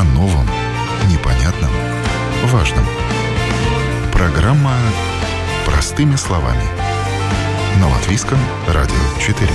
о новом, непонятном, важном. Программа «Простыми словами» на Латвийском радио 4.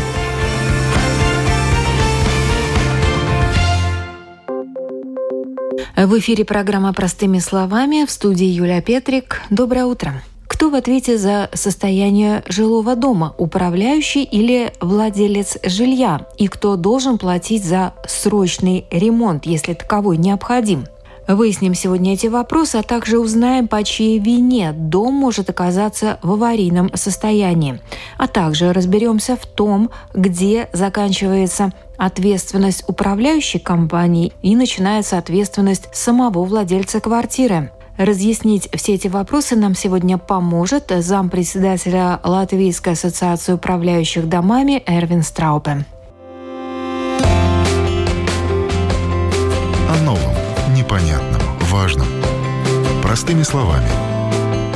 В эфире программа «Простыми словами» в студии Юлия Петрик. Доброе утро. Кто в ответе за состояние жилого дома, управляющий или владелец жилья? И кто должен платить за срочный ремонт, если таковой необходим? Выясним сегодня эти вопросы, а также узнаем, по чьей вине дом может оказаться в аварийном состоянии. А также разберемся в том, где заканчивается ответственность управляющей компании и начинается ответственность самого владельца квартиры. Разъяснить все эти вопросы нам сегодня поможет зампредседателя Латвийской ассоциации управляющих домами Эрвин Страупе. О новом, непонятном, важном. Простыми словами.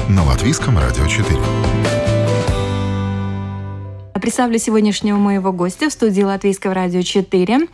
На Латвийском радио 4. Представлю сегодняшнего моего гостя в студии Латвийского радио 4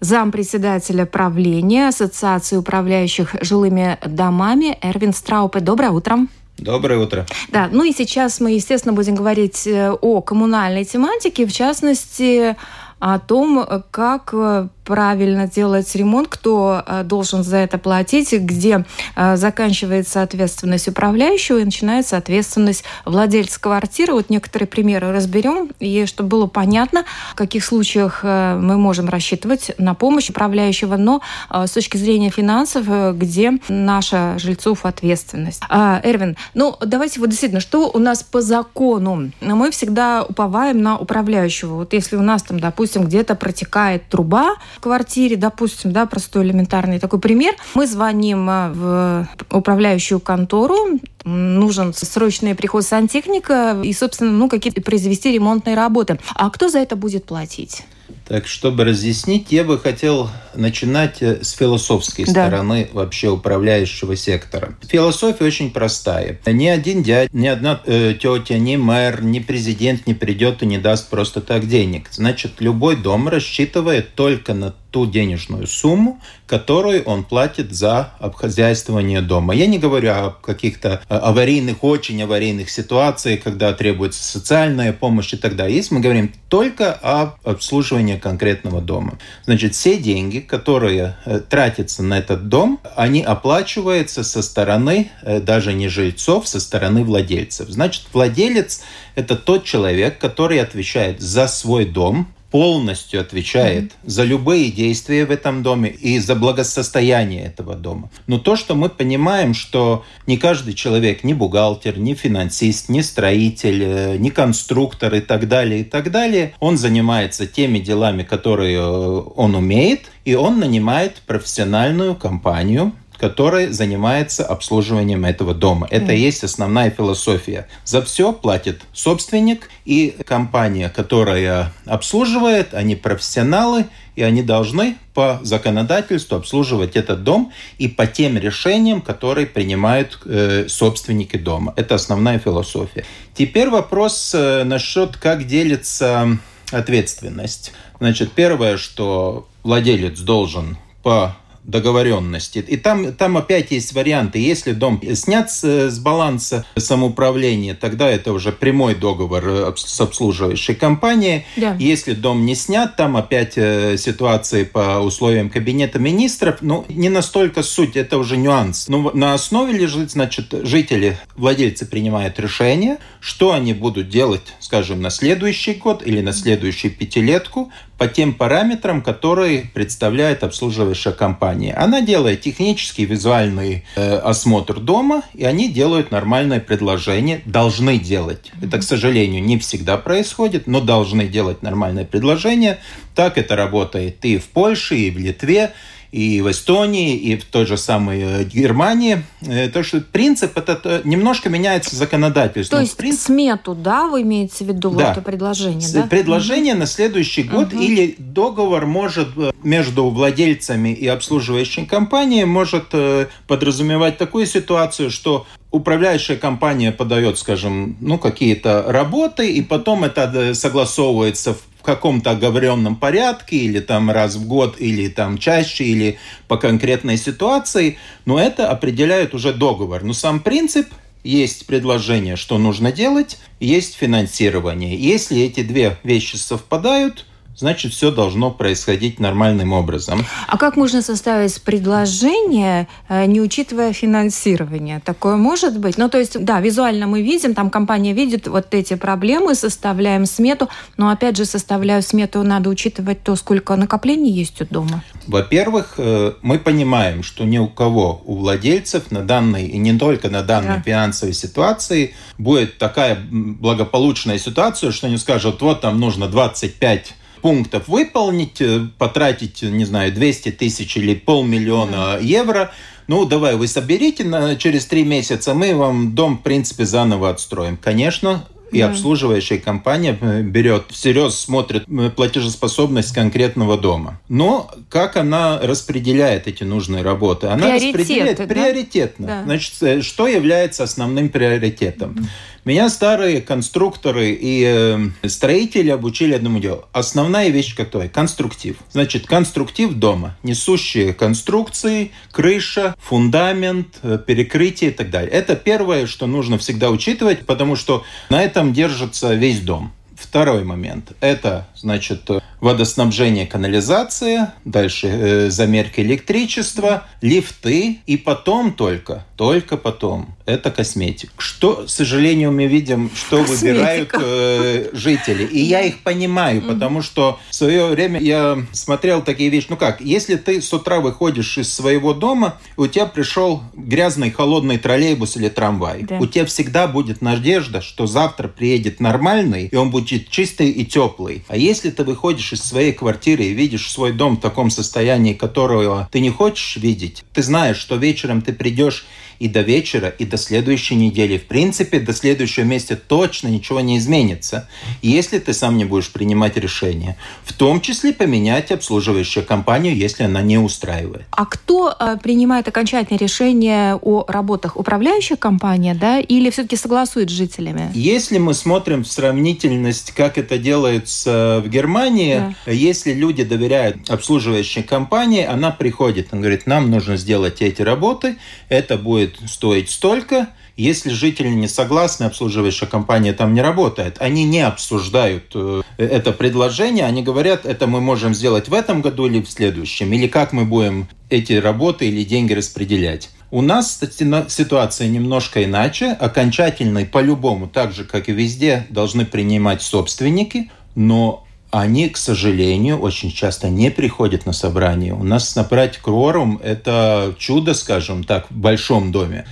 зампредседателя правления Ассоциации управляющих жилыми домами Эрвин Страупе. Доброе утро. Доброе утро. Да, ну и сейчас мы, естественно, будем говорить э, о коммунальной тематике, в частности, о том, как э, правильно делать ремонт, кто э, должен за это платить, где э, заканчивается ответственность управляющего и начинается ответственность владельца квартиры. Вот некоторые примеры разберем, и чтобы было понятно, в каких случаях мы можем рассчитывать на помощь управляющего, но с точки зрения финансов, где наша жильцов ответственность. Эрвин, ну давайте вот действительно, что у нас по закону? Мы всегда уповаем на управляющего. Вот если у нас там, допустим, где-то протекает труба квартире, допустим, да, простой элементарный такой пример, мы звоним э, в управляющую контору, нужен срочный приход сантехника и, собственно, ну, какие-то произвести ремонтные работы. А кто за это будет платить? Так, чтобы разъяснить, я бы хотел начинать э, с философской да. стороны вообще управляющего сектора. Философия очень простая. Ни один дядя, ни одна э, тетя, ни мэр, ни президент не придет и не даст просто так денег. Значит, любой дом рассчитывает только на ту денежную сумму, которую он платит за обхозяйствование дома. Я не говорю о каких-то э, аварийных, очень аварийных ситуациях, когда требуется социальная помощь и так далее. Есть мы говорим только о обслуживании конкретного дома. Значит, все деньги, которые э, тратятся на этот дом, они оплачиваются со стороны э, даже не жильцов, со стороны владельцев. Значит, владелец – это тот человек, который отвечает за свой дом, полностью отвечает mm-hmm. за любые действия в этом доме и за благосостояние этого дома. Но то, что мы понимаем, что не каждый человек, ни бухгалтер, ни финансист, ни строитель, э, ни конструктор и так далее, и так далее, он занимается теми делами, которые э, он умеет, и он нанимает профессиональную компанию, который занимается обслуживанием этого дома. Это и есть основная философия. За все платит собственник и компания, которая обслуживает, они профессионалы, и они должны по законодательству обслуживать этот дом и по тем решениям, которые принимают э, собственники дома. Это основная философия. Теперь вопрос э, насчет, как делится ответственность. Значит, первое, что владелец должен по договоренности. И там, там опять есть варианты. Если дом снят с, с баланса самоуправления, тогда это уже прямой договор э, с обслуживающей компанией. Да. Если дом не снят, там опять э, ситуации по условиям кабинета министров. Ну, не настолько суть, это уже нюанс. Но на основе лежит, значит, жители, владельцы принимают решение, что они будут делать, скажем, на следующий год или на следующую пятилетку по тем параметрам, которые представляет обслуживающая компания. Она делает технический визуальный э, осмотр дома, и они делают нормальное предложение, должны делать. Это, к сожалению, не всегда происходит, но должны делать нормальное предложение. Так это работает и в Польше, и в Литве, и в Эстонии, и в той же самой э, Германии. Э, то, что принцип это немножко меняется законодательство. То есть принцип... смету, да, вы имеете в виду да. это предложение? Да? Предложение угу. на следующий год угу. или договор может э, между владельцами и обслуживающей компанией может подразумевать такую ситуацию, что управляющая компания подает, скажем, ну, какие-то работы, и потом это согласовывается в каком-то оговоренном порядке, или там раз в год, или там чаще, или по конкретной ситуации, но это определяет уже договор. Но сам принцип есть предложение, что нужно делать, есть финансирование. Если эти две вещи совпадают, значит, все должно происходить нормальным образом. А как можно составить предложение, э, не учитывая финансирование? Такое может быть? Ну, то есть, да, визуально мы видим, там компания видит вот эти проблемы, составляем смету, но, опять же, составляю смету, надо учитывать то, сколько накоплений есть у дома. Во-первых, э, мы понимаем, что ни у кого, у владельцев на данной, и не только на данной да. финансовой ситуации, будет такая благополучная ситуация, что они скажут, вот там нужно 25 пунктов выполнить, э, потратить, не знаю, 200 тысяч или полмиллиона евро, ну, давай, вы соберите, на, через три месяца мы вам дом, в принципе, заново отстроим. Конечно, и да. обслуживающая компания э, берет всерьез, смотрит э, платежеспособность конкретного дома. Но как она распределяет эти нужные работы? Она распределяет да? приоритетно. Да. Значит, что является основным приоритетом? Mm-hmm. Меня старые конструкторы и э, строители обучили одному делу. Основная вещь какая? Конструктив. Значит, конструктив дома. Несущие конструкции, крыша, фундамент, э, перекрытие и так далее. Это первое, что нужно всегда учитывать, потому что на этом держится весь дом. Второй момент – это, значит, водоснабжение, канализация, дальше э, замерка электричества, лифты, и потом только, только потом, это косметика. Что, к сожалению, мы видим, что Косметика. выбирают э, жители. И я их понимаю, потому что в свое время я смотрел такие вещи. Ну как, если ты с утра выходишь из своего дома, у тебя пришел грязный холодный троллейбус или трамвай, да. у тебя всегда будет надежда, что завтра приедет нормальный, и он будет чистый и теплый. А если ты выходишь выходишь из своей квартиры и видишь свой дом в таком состоянии, которого ты не хочешь видеть, ты знаешь, что вечером ты придешь и до вечера, и до следующей недели. В принципе, до следующего месяца точно ничего не изменится, если ты сам не будешь принимать решения. В том числе поменять обслуживающую компанию, если она не устраивает. А кто э, принимает окончательное решение о работах? Управляющая компания, да, или все-таки согласует с жителями? Если мы смотрим в сравнительность, как это делается в Германии, да. если люди доверяют обслуживающей компании, она приходит, она говорит, нам нужно сделать эти работы, это будет будет стоить столько. Если жители не согласны, обслуживающая компания там не работает. Они не обсуждают э, это предложение, они говорят, это мы можем сделать в этом году или в следующем, или как мы будем эти работы или деньги распределять. У нас ситуация немножко иначе. Окончательный по-любому, так же, как и везде, должны принимать собственники, но они, к сожалению, очень часто не приходят на собрание. У нас набрать кворум – это чудо, скажем так, в большом доме.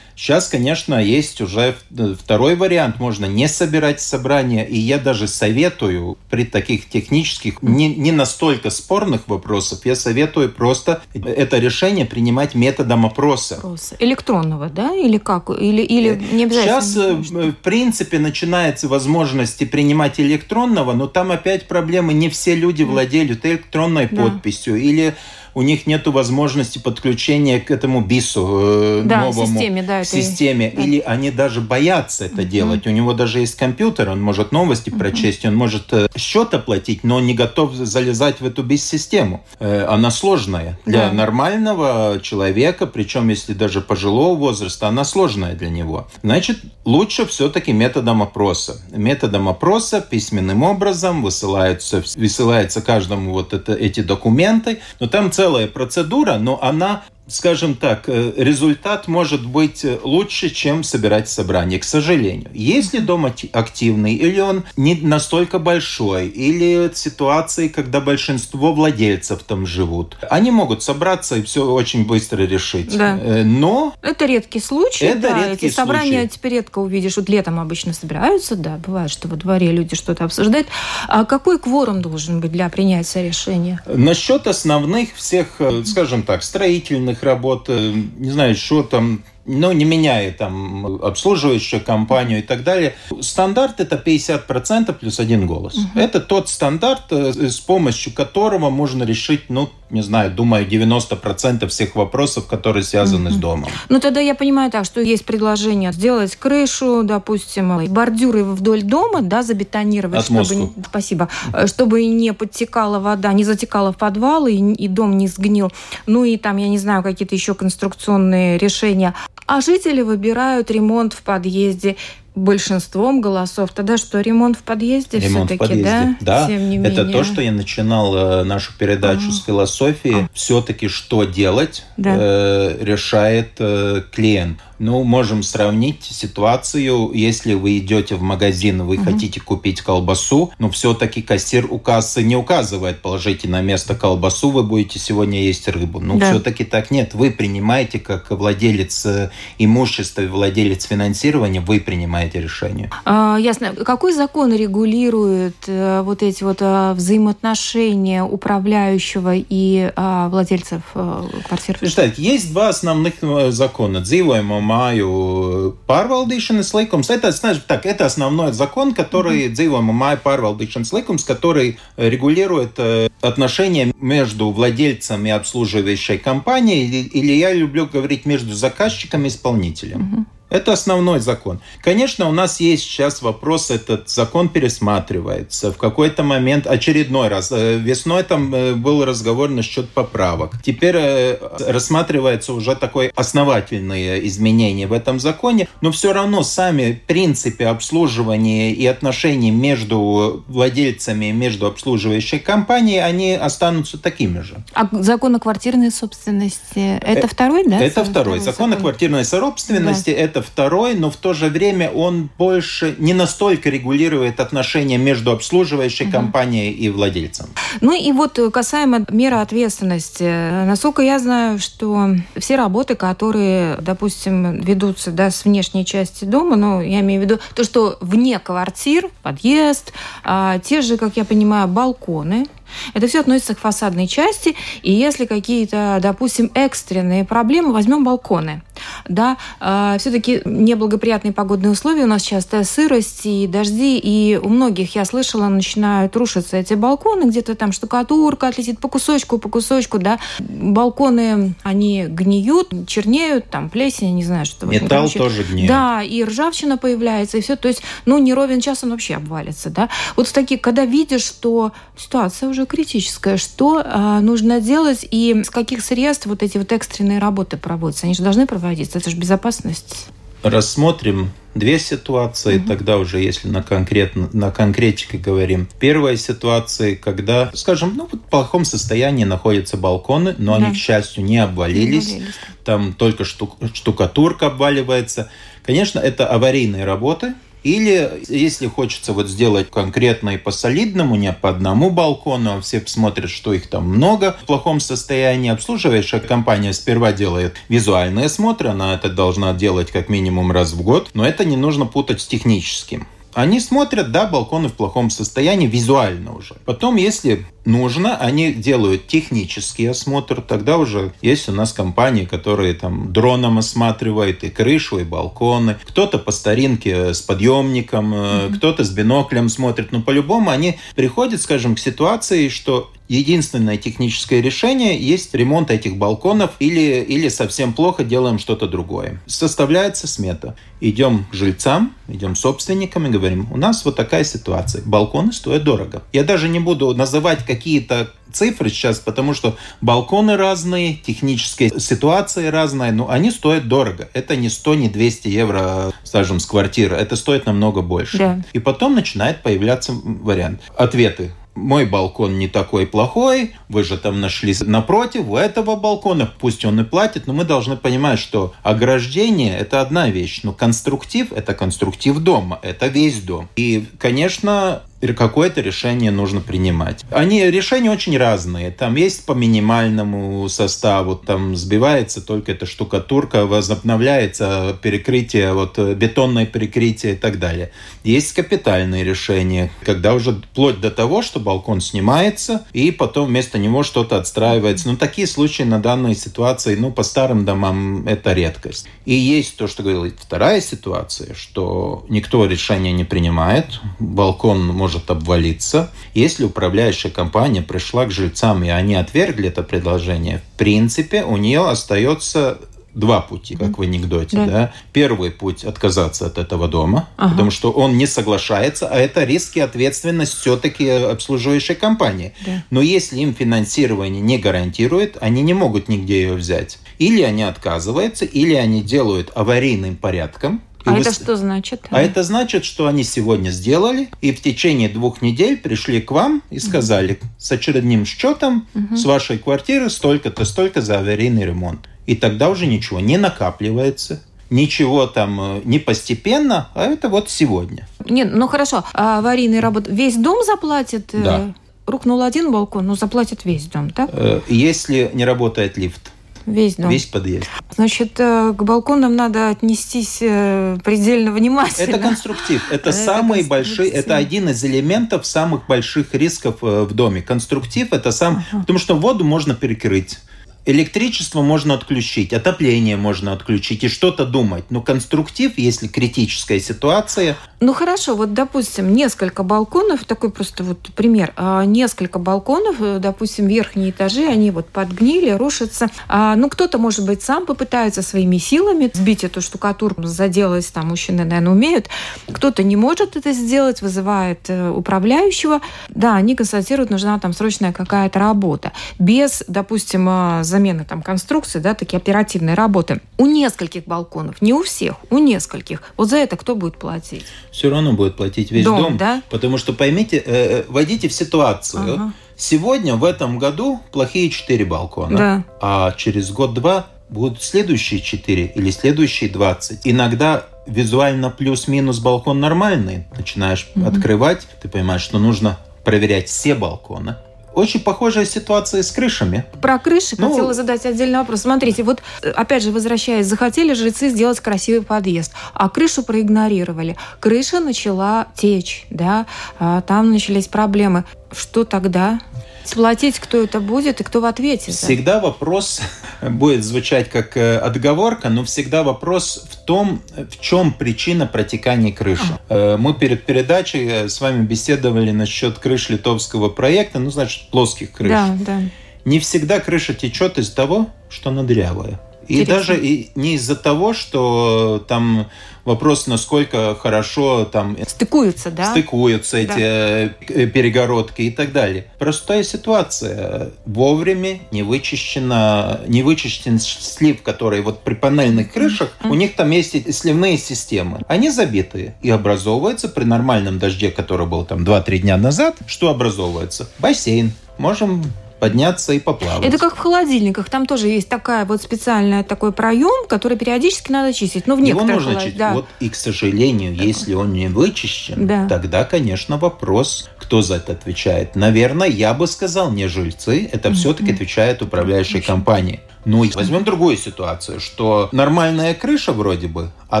Сейчас, конечно, есть уже второй вариант. Можно не собирать собрания. И я даже советую при таких технических, не, не настолько спорных вопросах, я советую просто это решение принимать методом опроса. Опроса. Электронного, да? Или как? Или, или э, не обязательно? Сейчас, э, в принципе, начинается возможности принимать электронного, но там опять проблемы. Не все люди владеют электронной да. подписью. Или у них нет возможности подключения к этому БИСу э, да, новому системе, да, системе, да. или они даже боятся это mm-hmm. делать. У него даже есть компьютер, он может новости mm-hmm. прочесть, он может э, счет оплатить, но он не готов залезать в эту БИС-систему. Э, она сложная для да. нормального человека, причем если даже пожилого возраста, она сложная для него. Значит, лучше все-таки методом опроса. Методом опроса письменным образом высылаются, высылается каждому вот это, эти документы, но там целая процедура, но она скажем так, э, результат может быть э, лучше, чем собирать собрание, к сожалению. Если дом активный, или он не настолько большой, или ситуации, когда большинство владельцев там живут, они могут собраться и все очень быстро решить. Да. Э, но... Это редкий случай. Это да, редкий эти собрания случай. теперь редко увидишь. Вот летом обычно собираются, да, бывает, что во дворе люди что-то обсуждают. А какой кворум должен быть для принятия решения? Насчет основных всех, скажем так, строительных работ, не знаю, что там ну, не меняя там обслуживающую компанию и так далее. Стандарт это 50% плюс один голос. Угу. Это тот стандарт, э, с помощью которого можно решить, ну, не знаю, думаю, 90% всех вопросов, которые связаны угу. с домом. Ну, тогда я понимаю так, что есть предложение сделать крышу, допустим, бордюры вдоль дома, да, забетонировать, Отмостку. чтобы, спасибо, э, чтобы не подтекала вода, не затекала в подвал и, и дом не сгнил. Ну и там, я не знаю, какие-то еще конструкционные решения. А жители выбирают ремонт в подъезде большинством голосов. Тогда что, ремонт в подъезде все-таки, да? Да, Тем не это менее. то, что я начинал э, нашу передачу ага. с философии. Ага. Все-таки что делать, да. э, решает э, клиент. Ну, можем сравнить ситуацию, если вы идете в магазин, вы угу. хотите купить колбасу, но все-таки кассир у кассы не указывает, положите на место колбасу, вы будете сегодня есть рыбу. Ну, да. все-таки так нет. Вы принимаете, как владелец э, имущества, владелец финансирования, вы принимаете решение. А, ясно. Какой закон регулирует а, вот эти вот а, взаимоотношения управляющего и а, владельцев а, квартир? Знаете, есть два основных закона. Dzīvojamo māju pārvaldīšanas likums. Это, знаешь, так, это основной закон, который mm-hmm. dzīvojamo māju pārvaldīšanas likums, который регулирует э, отношения между владельцем и обслуживающей компанией, или, или я люблю говорить между заказчиком и исполнителем. Mm-hmm. Это основной закон. Конечно, у нас есть сейчас вопрос, этот закон пересматривается. В какой-то момент, очередной раз, э, весной там э, был разговор насчет поправок. Теперь э, рассматривается уже такое основательные изменения в этом законе, но все равно сами принципы обслуживания и отношений между владельцами, между обслуживающей компанией, они останутся такими же. А закон о квартирной собственности, это второй, да? Это второй. Закон, закон о квартирной собственности, да. это это второй, но в то же время он больше не настолько регулирует отношения между обслуживающей угу. компанией и владельцем. Ну и вот касаемо меры ответственности. Насколько я знаю, что все работы, которые, допустим, ведутся да, с внешней части дома, ну, я имею в виду то, что вне квартир, подъезд, а, те же, как я понимаю, балконы, это все относится к фасадной части, и если какие-то, допустим, экстренные проблемы, возьмем балконы. Да, э, все-таки неблагоприятные погодные условия, у нас частая сырость и дожди, и у многих, я слышала, начинают рушиться эти балконы, где-то там штукатурка отлетит по кусочку, по кусочку, да. Балконы, они гниют, чернеют, там плесень, не знаю, что. Металл общем, тоже гниет. Да, и ржавчина появляется, и все, то есть, ну, не ровен час он вообще обвалится, да. Вот в такие, когда видишь, что ситуация уже уже критическое. Что а, нужно делать и с каких средств вот эти вот экстренные работы проводятся? Они же должны проводиться, это же безопасность. Рассмотрим две ситуации, угу. тогда уже, если на, конкретно, на конкретике говорим. Первая ситуация, когда, скажем, ну, в плохом состоянии находятся балконы, но да. они, к счастью, не обвалились. Не обвалились. Там только штук, штукатурка обваливается. Конечно, это аварийные работы, или, если хочется вот сделать конкретно и по солидному, не по одному балкону, а все посмотрят, что их там много в плохом состоянии, обслуживающая компания сперва делает визуальные осмотры, она это должна делать как минимум раз в год, но это не нужно путать с техническим. Они смотрят, да, балконы в плохом состоянии визуально уже. Потом, если нужно, они делают технический осмотр, тогда уже есть у нас компании, которые там дроном осматривают и крышу, и балконы. Кто-то по старинке с подъемником, mm-hmm. кто-то с биноклем смотрит. Но по-любому они приходят, скажем, к ситуации, что единственное техническое решение есть ремонт этих балконов или, или совсем плохо делаем что-то другое. Составляется смета. Идем к жильцам, идем собственникам и говорим, у нас вот такая ситуация. Балконы стоят дорого. Я даже не буду называть какие-то цифры сейчас, потому что балконы разные, технические ситуации разные, но они стоят дорого. Это не 100, не 200 евро, скажем, с квартиры. Это стоит намного больше. Да. И потом начинает появляться вариант. Ответы мой балкон не такой плохой, вы же там нашли напротив у этого балкона, пусть он и платит, но мы должны понимать, что ограждение – это одна вещь, но конструктив – это конструктив дома, это весь дом. И, конечно, какое-то решение нужно принимать. Они решения очень разные. Там есть по минимальному составу, там сбивается только эта штукатурка, возобновляется перекрытие, вот бетонное перекрытие и так далее. Есть капитальные решения, когда уже вплоть до того, что балкон снимается, и потом вместо него что-то отстраивается. Но такие случаи на данной ситуации, ну, по старым домам это редкость. И есть то, что говорил вторая ситуация, что никто решения не принимает, балкон может обвалиться. Если управляющая компания пришла к жильцам, и они отвергли это предложение, в принципе, у нее остается два пути, как в анекдоте. Да. Да? Первый путь отказаться от этого дома, ага. потому что он не соглашается, а это риски и ответственность все-таки обслуживающей компании. Да. Но если им финансирование не гарантирует, они не могут нигде ее взять. Или они отказываются, или они делают аварийным порядком, а вы... это что значит? А это значит, что они сегодня сделали, и в течение двух недель пришли к вам и сказали с очередным счетом угу. с вашей квартиры столько-то, столько за аварийный ремонт. И тогда уже ничего не накапливается, ничего там э, не постепенно, а это вот сегодня. Нет, ну хорошо, а аварийный работ весь дом заплатит? Э, да. Рухнул один балкон, ну заплатит весь дом, так? Э, если не работает лифт. Весь дом. Весь подъезд. Значит, к балконам надо отнестись предельно внимательно. Это конструктив. Это, это самый большой, это один из элементов самых больших рисков в доме. Конструктив это сам, ага. потому что воду можно перекрыть Электричество можно отключить, отопление можно отключить и что-то думать. Но конструктив, если критическая ситуация... Ну хорошо, вот допустим, несколько балконов, такой просто вот пример, а, несколько балконов, э, допустим, верхние этажи, они вот подгнили, рушатся. А, ну кто-то, может быть, сам попытается своими силами сбить эту штукатурку, заделать, там мужчины, наверное, умеют. Кто-то не может это сделать, вызывает э, управляющего. Да, они констатируют, нужна там срочная какая-то работа. Без, допустим, а, замены там конструкции, да, такие оперативные работы. У нескольких балконов, не у всех, у нескольких. Вот за это кто будет платить? Все равно будет платить весь дом, дом да? потому что поймите, э, э войдите в ситуацию. Ага. Сегодня в этом году плохие четыре балкона, да. а через год-два будут следующие четыре или следующие двадцать. Иногда визуально плюс-минус балкон нормальный. Начинаешь mm открывать, ты понимаешь, что нужно проверять все балконы. Очень похожая ситуация с крышами. Про крыши ну, хотела задать отдельный вопрос. Смотрите, вот опять же, возвращаясь, захотели жрецы сделать красивый подъезд, а крышу проигнорировали. Крыша начала течь, да, а там начались проблемы. Что тогда? Сплотить, кто это будет и кто в ответе. Всегда вопрос будет звучать как э, отговорка, но всегда вопрос в том, в чем причина протекания крыши. А. Мы перед передачей э, с вами беседовали насчет крыш литовского проекта, ну, значит, плоских крыш. Да, да. Не всегда крыша течет из того, что она дырявая. И даже и не из-за того, что там вопрос, насколько хорошо там стыкуются, да? стыкуются да. эти э, перегородки и так далее. Простая ситуация. Вовремя не вычищена, не вычищен слив, который вот при панельных крышах, mm-hmm. у них там есть сливные системы. Они забитые и образовывается при нормальном дожде, который был там 2-3 дня назад, что образовывается? Бассейн. Можем подняться и поплавать. Это как в холодильниках. Там тоже есть такая вот специальная такой проем, который периодически надо чистить. Но в Его нужно холод... чистить. Да. Вот, и, к сожалению, да. если он не вычищен, да. тогда, конечно, вопрос, кто за это отвечает. Наверное, я бы сказал, не жильцы, это mm-hmm. все-таки отвечает управляющая компания. Ну, возьмем другую ситуацию, что нормальная крыша вроде бы, а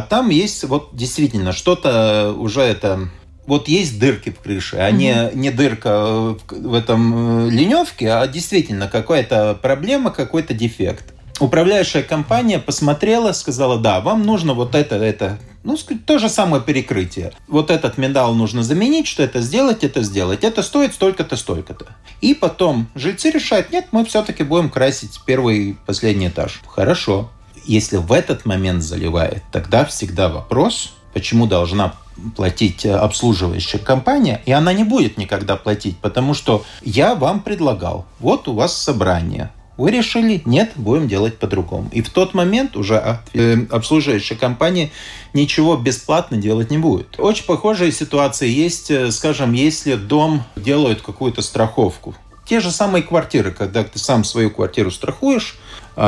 там есть вот действительно что-то уже это вот есть дырки в крыше, а не, не дырка в этом э, леневке, а действительно какая-то проблема, какой-то дефект. Управляющая компания посмотрела, сказала, да, вам нужно вот это, это, ну, то же самое перекрытие. Вот этот медал нужно заменить, что это сделать, это сделать. Это стоит столько-то, столько-то. И потом жильцы решают, нет, мы все-таки будем красить первый и последний этаж. Хорошо. Если в этот момент заливает, тогда всегда вопрос, почему должна платить э, обслуживающая компания, и она не будет никогда платить, потому что я вам предлагал, вот у вас собрание, вы решили, нет, будем делать по-другому. И в тот момент уже а, э, обслуживающая компания ничего бесплатно делать не будет. Очень похожая ситуация есть, э, скажем, если дом делают какую-то страховку те же самые квартиры, когда ты сам свою квартиру страхуешь,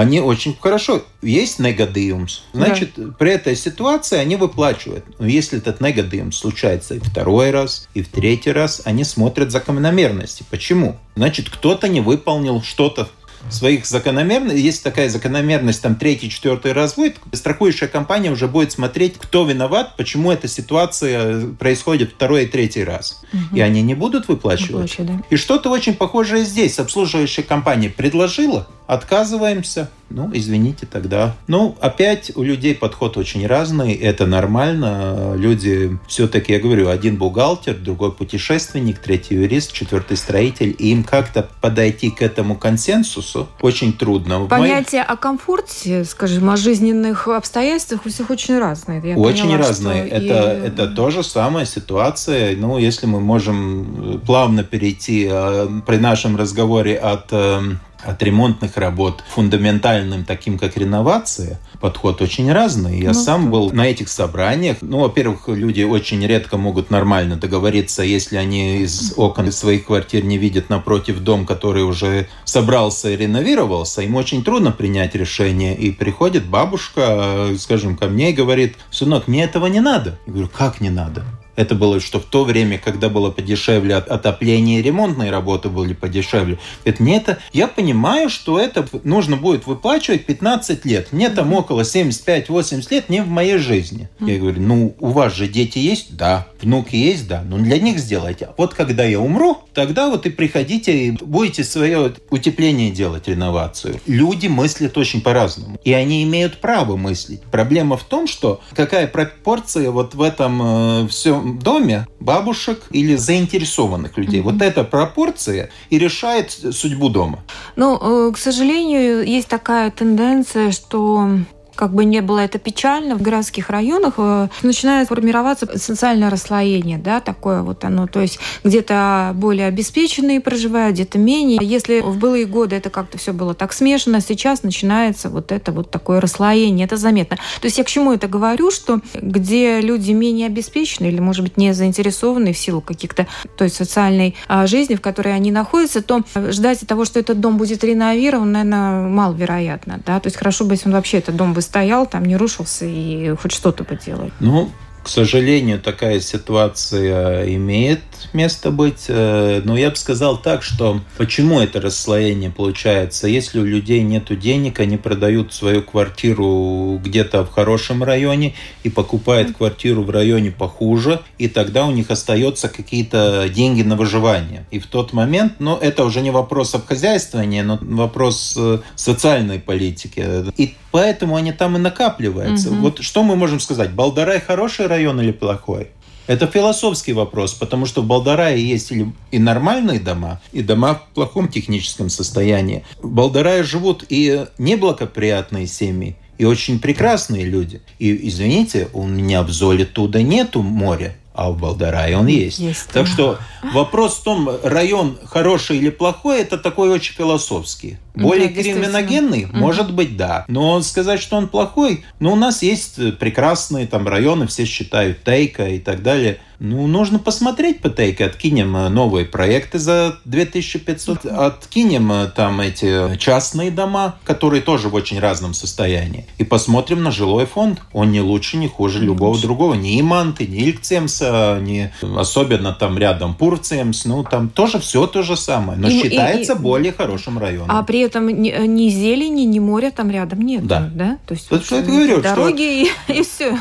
они очень хорошо. Есть негадиумс. Значит, да. при этой ситуации они выплачивают. Но если этот негадиумс случается и второй раз, и в третий раз, они смотрят закономерности. Почему? Значит, кто-то не выполнил что-то своих закономерностей. Есть такая закономерность, там третий, четвертый раз будет, страхующая компания уже будет смотреть, кто виноват, почему эта ситуация происходит второй и третий раз. Угу. И они не будут выплачивать. Выплачивать да. И что-то очень похожее здесь. Обслуживающая компания предложила, отказываемся, ну, извините тогда. Ну, опять у людей подход очень разный, это нормально. Люди все-таки, я говорю, один бухгалтер, другой путешественник, третий юрист, четвертый строитель. И им как-то подойти к этому консенсусу очень трудно. Понятие моих... о комфорте, скажем, о жизненных обстоятельствах у всех очень разные. Я очень поняла, разные. Это, и... это то же самая ситуация. Ну, если мы можем плавно перейти э, при нашем разговоре от э, от ремонтных работ фундаментальным, таким как реновация, подход очень разный. Я ну, сам был на этих собраниях. Ну, во-первых, люди очень редко могут нормально договориться, если они из окон своих квартир не видят напротив дом, который уже собрался и реновировался. Им очень трудно принять решение. И приходит бабушка, скажем, ко мне и говорит, сынок, мне этого не надо. Я говорю, как не надо? Это было, что в то время, когда было подешевле отопление ремонтные работы были подешевле. Это не это. Я понимаю, что это нужно будет выплачивать 15 лет. Мне там около 75-80 лет не в моей жизни. Я говорю, ну, у вас же дети есть? Да. Внуки есть? Да. Ну, для них сделайте. Вот когда я умру, тогда вот и приходите и будете свое утепление делать, реновацию. Люди мыслят очень по-разному. И они имеют право мыслить. Проблема в том, что какая пропорция вот в этом э, всем доме бабушек или заинтересованных людей. Mm-hmm. Вот эта пропорция и решает судьбу дома. Ну, э, к сожалению, есть такая тенденция, что как бы не было это печально, в городских районах э, начинает формироваться социальное расслоение, да, такое вот оно, то есть где-то более обеспеченные проживают, где-то менее. Если в былые годы это как-то все было так смешано, сейчас начинается вот это вот такое расслоение, это заметно. То есть я к чему это говорю, что где люди менее обеспечены или, может быть, не заинтересованы в силу каких-то той социальной а, жизни, в которой они находятся, то ждать того, что этот дом будет реновирован, наверное, маловероятно, да, то есть хорошо бы, если он вообще этот дом бы стоял, там не рушился и хоть что-то поделать. Ну, к сожалению, такая ситуация имеет место быть. Э, но я бы сказал так, что почему это расслоение получается? Если у людей нет денег, они продают свою квартиру где-то в хорошем районе и покупают квартиру в районе похуже, и тогда у них остается какие-то деньги на выживание. И в тот момент, но ну, это уже не вопрос обхозяйствования, но вопрос э, социальной политики. И поэтому они там и накапливаются. Угу. Вот что мы можем сказать? Балдарай хороший район или плохой? Это философский вопрос, потому что в Балдарае есть и нормальные дома, и дома в плохом техническом состоянии. В Балдарае живут и неблагоприятные семьи, и очень прекрасные люди. И, извините, у меня в Золе туда нету моря а в Балдарае он есть. есть так что вопрос в том, район хороший или плохой, это такой очень философский. Более да, криминогенный, угу. может быть, да. Но сказать, что он плохой, ну, у нас есть прекрасные там районы, все считают Тейка и так далее – ну, нужно посмотреть по тейке, откинем э, новые проекты за 2500, откинем э, там эти частные дома, которые тоже в очень разном состоянии, и посмотрим на жилой фонд. Он не лучше, не хуже не любого лучше. другого. Ни Иманты, ни Илькцемса, ни особенно там рядом Пурцемс, ну, там тоже все то же самое, но и, считается и, и, более хорошим районом. А при этом ни, ни зелени, ни моря там рядом нет. Да. да? То есть, вот, что я говорю, дороги что... и, и все,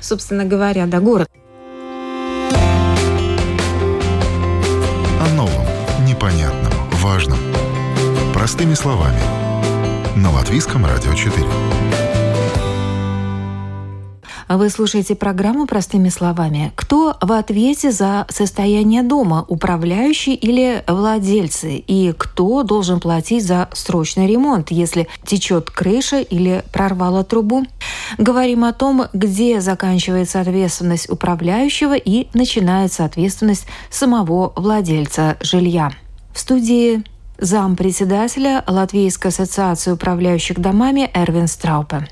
собственно говоря, да, город. важном. Простыми словами. На Латвийском радио 4. Вы слушаете программу «Простыми словами». Кто в ответе за состояние дома, управляющий или владельцы? И кто должен платить за срочный ремонт, если течет крыша или прорвало трубу? Говорим о том, где заканчивается ответственность управляющего и начинается ответственность самого владельца жилья. В студии зампредседателя Латвийской ассоциации управляющих домами Эрвин Страупе.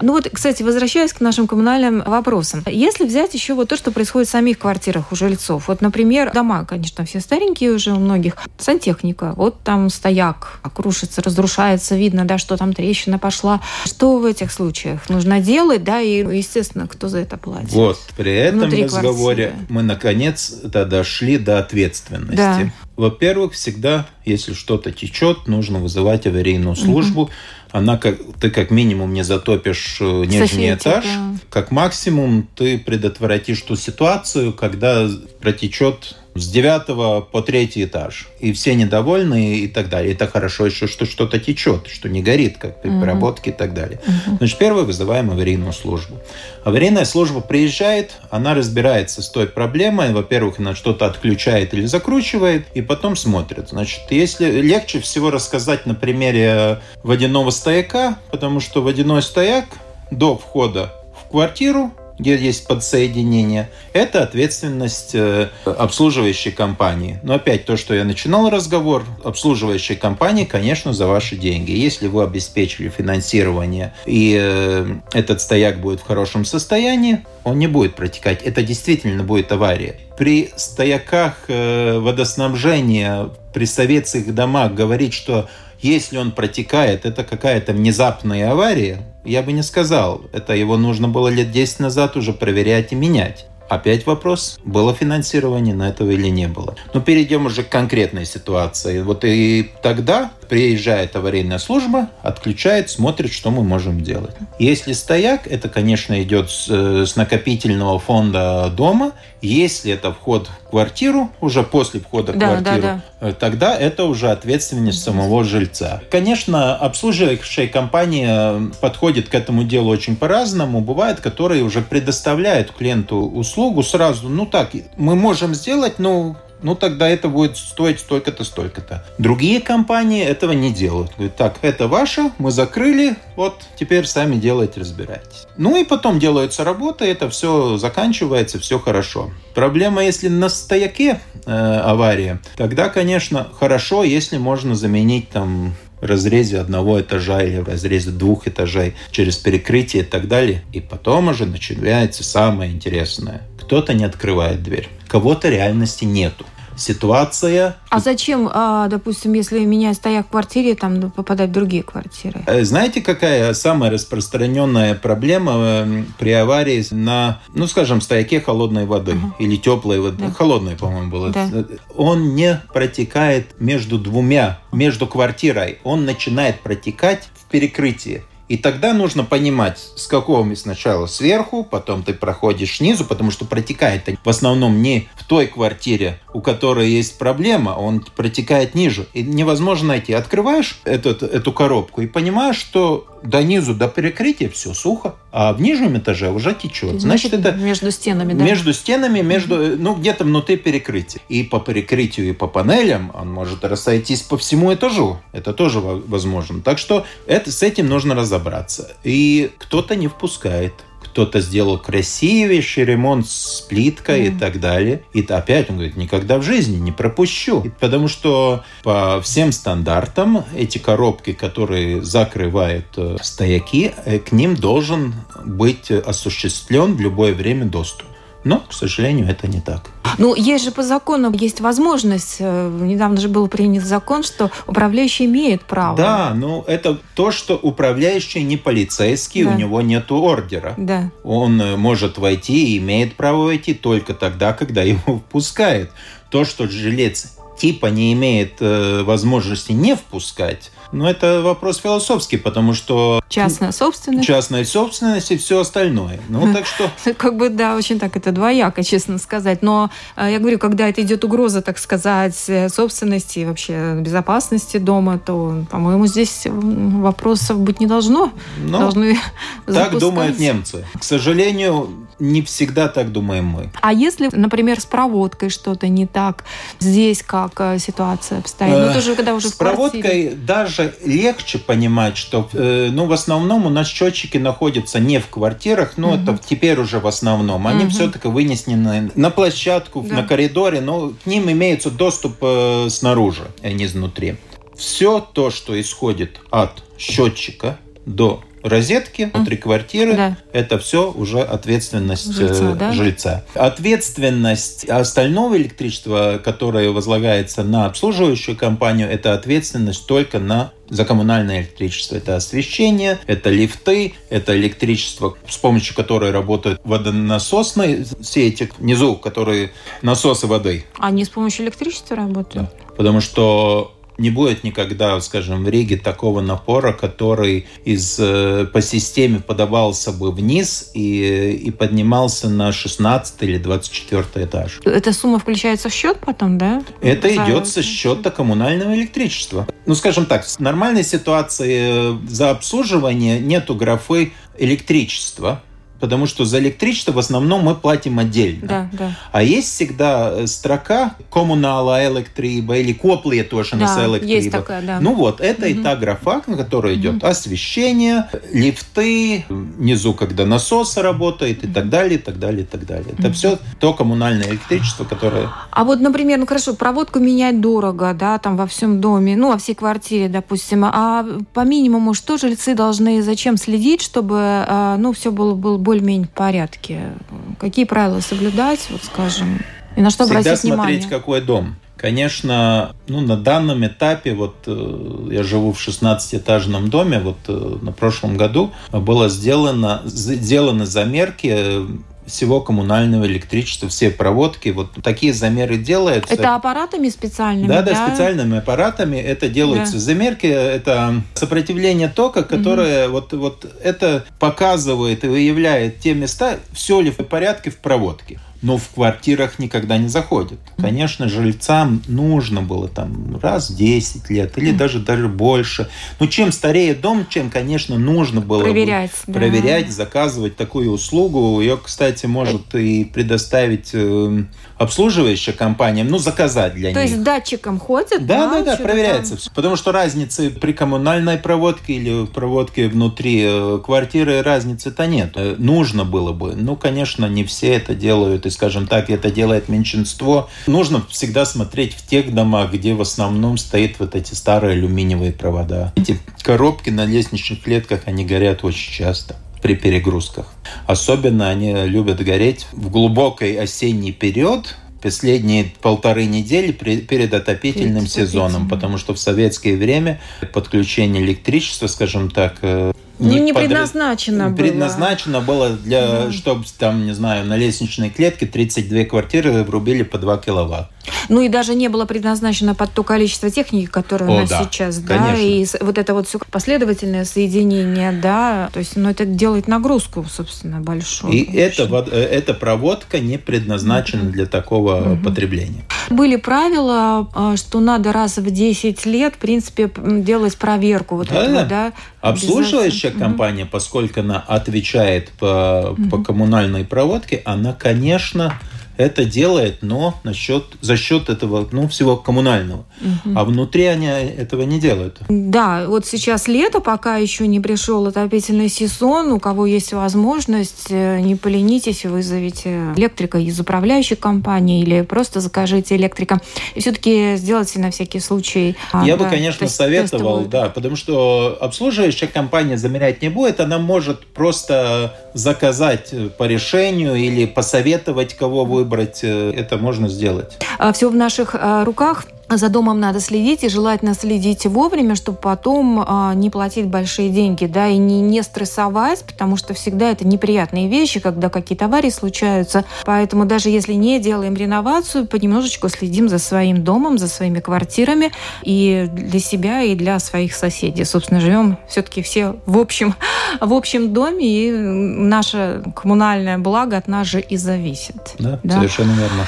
Ну вот, кстати, возвращаясь к нашим коммунальным вопросам. Если взять еще вот то, что происходит в самих квартирах у жильцов. Вот, например, дома, конечно, все старенькие уже у многих. Сантехника. Вот там стояк крушится, разрушается, видно, да, что там трещина пошла. Что в этих случаях нужно делать, да, и, естественно, кто за это платит? Вот, при этом Внутри разговоре квартиры. мы, наконец, -то дошли до ответственности. Да. Во-первых, всегда, если что-то течет, нужно вызывать аварийную службу. Угу. Она как ты как минимум не затопишь э, нижний Соседи, этаж, да. как максимум ты предотвратишь ту ситуацию, когда протечет с девятого по третий этаж. И все недовольны и так далее. Это хорошо еще, что что-то течет, что не горит, как при переработке и так далее. Угу. Значит, первое вызываем аварийную службу. Аварийная служба приезжает, она разбирается с той проблемой. Во-первых, она что-то отключает или закручивает, и потом смотрит. Значит, если легче всего рассказать на примере водяного стояка, потому что водяной стояк до входа в квартиру где есть подсоединение, это ответственность э, обслуживающей компании. Но опять то, что я начинал разговор, обслуживающей компании, конечно, за ваши деньги. Если вы обеспечили финансирование и э, этот стояк будет в хорошем состоянии, он не будет протекать. Это действительно будет авария. При стояках э, водоснабжения, при советских домах говорить, что если он протекает, это какая-то внезапная авария, я бы не сказал. Это его нужно было лет 10 назад уже проверять и менять. Опять вопрос, было финансирование на этого или не было. Но перейдем уже к конкретной ситуации. Вот и тогда приезжает аварийная служба, отключает, смотрит, что мы можем делать. Если стояк, это, конечно, идет с, э, с накопительного фонда дома. Если это вход в квартиру, уже после входа в да, квартиру, да, да. Э, тогда это уже ответственность самого жильца. Конечно, обслуживающая компания подходит к этому делу очень по-разному. Бывает, которые уже предоставляют клиенту услугу сразу. Ну так, мы можем сделать, но ну тогда это будет стоить столько-то, столько-то. Другие компании этого не делают. Говорят, так, это ваше, мы закрыли, вот теперь сами делайте, разбирайтесь. Ну и потом делается работа, это все заканчивается, все хорошо. Проблема, если на стояке э, авария, тогда, конечно, хорошо, если можно заменить там разрезе одного этажа или в разрезе двух этажей через перекрытие и так далее. И потом уже начинается самое интересное. Кто-то не открывает дверь, кого-то реальности нету ситуация. А зачем, а, допустим, если меня стоя в квартире, там попадать в другие квартиры? Э, знаете, какая самая распространенная проблема э, при аварии на, ну, скажем, стояке холодной воды угу. или теплой воды? Да. Холодной, по-моему, было. Да. Он не протекает между двумя, между квартирой. Он начинает протекать в перекрытии. И тогда нужно понимать, с какого сначала сверху, потом ты проходишь снизу, потому что протекает в основном не в той квартире, у которой есть проблема, он протекает ниже. И невозможно найти. Открываешь этот, эту коробку и понимаешь, что до низу, до перекрытия все сухо, а в нижнем этаже уже течет. Значит, Значит это между стенами, да? Между стенами, между, ну, где-то внутри перекрытия. И по перекрытию, и по панелям он может рассойтись по всему этажу. Это тоже возможно. Так что это, с этим нужно разобраться. И кто-то не впускает кто-то сделал красивейший ремонт с плиткой mm. и так далее. И опять он говорит, никогда в жизни не пропущу. Потому что по всем стандартам эти коробки, которые закрывают э, стояки, э, к ним должен быть осуществлен в любое время доступ. Но, к сожалению, это не так. Ну, есть же по закону, есть возможность, э, недавно же был принят закон, что управляющий имеет право. Да, ну это то, что управляющий не полицейский, да. у него нет ордера. Да. Он э, может войти и имеет право войти только тогда, когда его впускают. То, что жилец типа не имеет э, возможности не впускать, но это вопрос философский, потому что... Частная собственность. Частная собственность и все остальное. Ну, так что... Как бы, да, очень так это двояко, честно сказать. Но э, я говорю, когда это идет угроза, так сказать, э, собственности и вообще безопасности дома, то, по-моему, здесь вопросов быть не должно. Но ну, Должны так думают немцы. К сожалению, не всегда так думаем мы. А если, например, с проводкой что-то не так, здесь как э, ситуация обстоит? Ну, тоже, когда уже с проводкой даже даже легче понимать, что, э, ну, в основном у нас счетчики находятся не в квартирах, ну, угу. это теперь уже в основном. Они угу. все-таки вынесены на площадку, да. на коридоре, но к ним имеется доступ э, снаружи, а не изнутри. Все то, что исходит от счетчика до розетки, внутри квартиры. Да. Это все уже ответственность жильца, да? жильца. Ответственность остального электричества, которое возлагается на обслуживающую компанию, это ответственность только на за коммунальное электричество. Это освещение, это лифты, это электричество, с помощью которой работают водонасосные сети внизу, которые насосы воды. Они с помощью электричества работают? Да. Потому что не будет никогда, скажем, в Риге такого напора, который из, э, по системе подавался бы вниз и, и поднимался на 16 или 24 этаж. Эта сумма включается в счет потом, да? Это за... идет со счета коммунального электричества. Ну, скажем так, в нормальной ситуации за обслуживание нету графы электричества, потому что за электричество в основном мы платим отдельно. Да, да. А есть всегда э, строка коммунала электриба или коплиетошенас да, электриба. Есть такая, да. Ну вот, это угу. и та графа, на которой идет угу. освещение, лифты, внизу, когда насос работает и так далее, и так далее, и так далее. Это угу. все то коммунальное электричество, которое... А вот, например, ну хорошо, проводку менять дорого, да, там во всем доме, ну, во всей квартире, допустим. А по минимуму что жильцы должны зачем следить, чтобы, а, ну, все было, было более-менее порядке? Какие правила соблюдать, вот скажем, и на что Всегда обратить смотреть, внимание? какой дом. Конечно, ну, на данном этапе, вот э, я живу в 16-этажном доме, вот э, на прошлом году было сделано, сделаны замерки всего коммунального электричества, все проводки, вот такие замеры делаются. Это аппаратами специальными? Да, да, да специальными аппаратами. Это делаются да. замерки, это сопротивление тока, которое угу. вот, вот это показывает и выявляет те места, все ли в порядке в проводке но в квартирах никогда не заходят. Конечно, жильцам нужно было там раз в 10 лет или даже, даже больше. Но чем старее дом, чем, конечно, нужно было проверять, бы, да. проверять заказывать такую услугу. Ее, кстати, может и предоставить э, обслуживающая компания, ну, заказать для То них. То есть датчиком ходят? Да, да, да, проверяется. Там? Потому что разницы при коммунальной проводке или проводке внутри э, квартиры разницы-то нет. Э, нужно было бы. Ну, конечно, не все это делают скажем так, это делает меньшинство. Нужно всегда смотреть в тех домах, где в основном стоят вот эти старые алюминиевые провода. Эти коробки на лестничных клетках, они горят очень часто при перегрузках. Особенно они любят гореть в глубокий осенний период, последние полторы недели перед отопительным сезоном, потому что в советское время подключение электричества, скажем так, э, не, ну, не под... предназначено было. Предназначено было для, да. чтобы там, не знаю, на лестничной клетке 32 квартиры врубили по 2 киловатт. Ну и даже не было предназначено под то количество техники, которое О, у нас да, сейчас, конечно. да, и вот это вот все последовательное соединение, да, то есть, ну это делает нагрузку, собственно, большую. И эта, э, эта проводка не предназначена mm-hmm. для такого mm-hmm. потребления. Были правила, а, что надо раз в 10 лет, в принципе, делать проверку вот да, этого, да. Обслуживающая компания, поскольку она отвечает по, mm-hmm. по коммунальной проводке, она, конечно, это делает, но насчет, за счет этого ну, всего коммунального. Угу. А внутри они этого не делают. Да, вот сейчас лето, пока еще не пришел отопительный сезон, у кого есть возможность, э, не поленитесь, вызовите электрика из управляющей компании или просто закажите электрика. И все-таки сделайте на всякий случай. А, Я да, бы, конечно, тест, советовал, тестовую. да, потому что обслуживающая компания замерять не будет, она может просто заказать по решению или посоветовать, кого вы выбрать, э, это можно сделать. А Все в наших а, руках. За домом надо следить и желательно следить вовремя, чтобы потом а, не платить большие деньги, да, и не, не стрессовать, потому что всегда это неприятные вещи, когда какие-то аварии случаются. Поэтому даже если не делаем реновацию, понемножечку следим за своим домом, за своими квартирами и для себя, и для своих соседей. Собственно, живем все-таки все в общем, в общем доме, и наше коммунальное благо от нас же и зависит. Да, да? совершенно верно.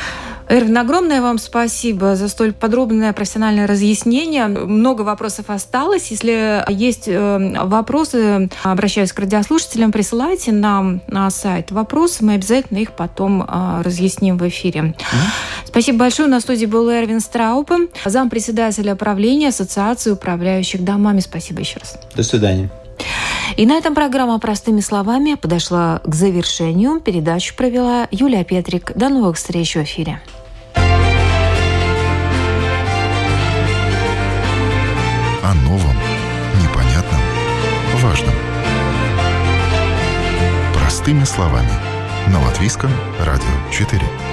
Эрвин, огромное вам спасибо за столь подробное профессиональное разъяснение. Много вопросов осталось. Если есть э, вопросы, обращаюсь к радиослушателям, присылайте нам на сайт вопросы, мы обязательно их потом э, разъясним в эфире. Mm-hmm. Спасибо большое. На студии был Эрвин Страупе, зампредседателя правления Ассоциации управляющих домами. Спасибо еще раз. До свидания. И на этом программа «Простыми словами» подошла к завершению. Передачу провела Юлия Петрик. До новых встреч в эфире. О новом, непонятном, важном. Простыми словами. На Латвийском радио 4.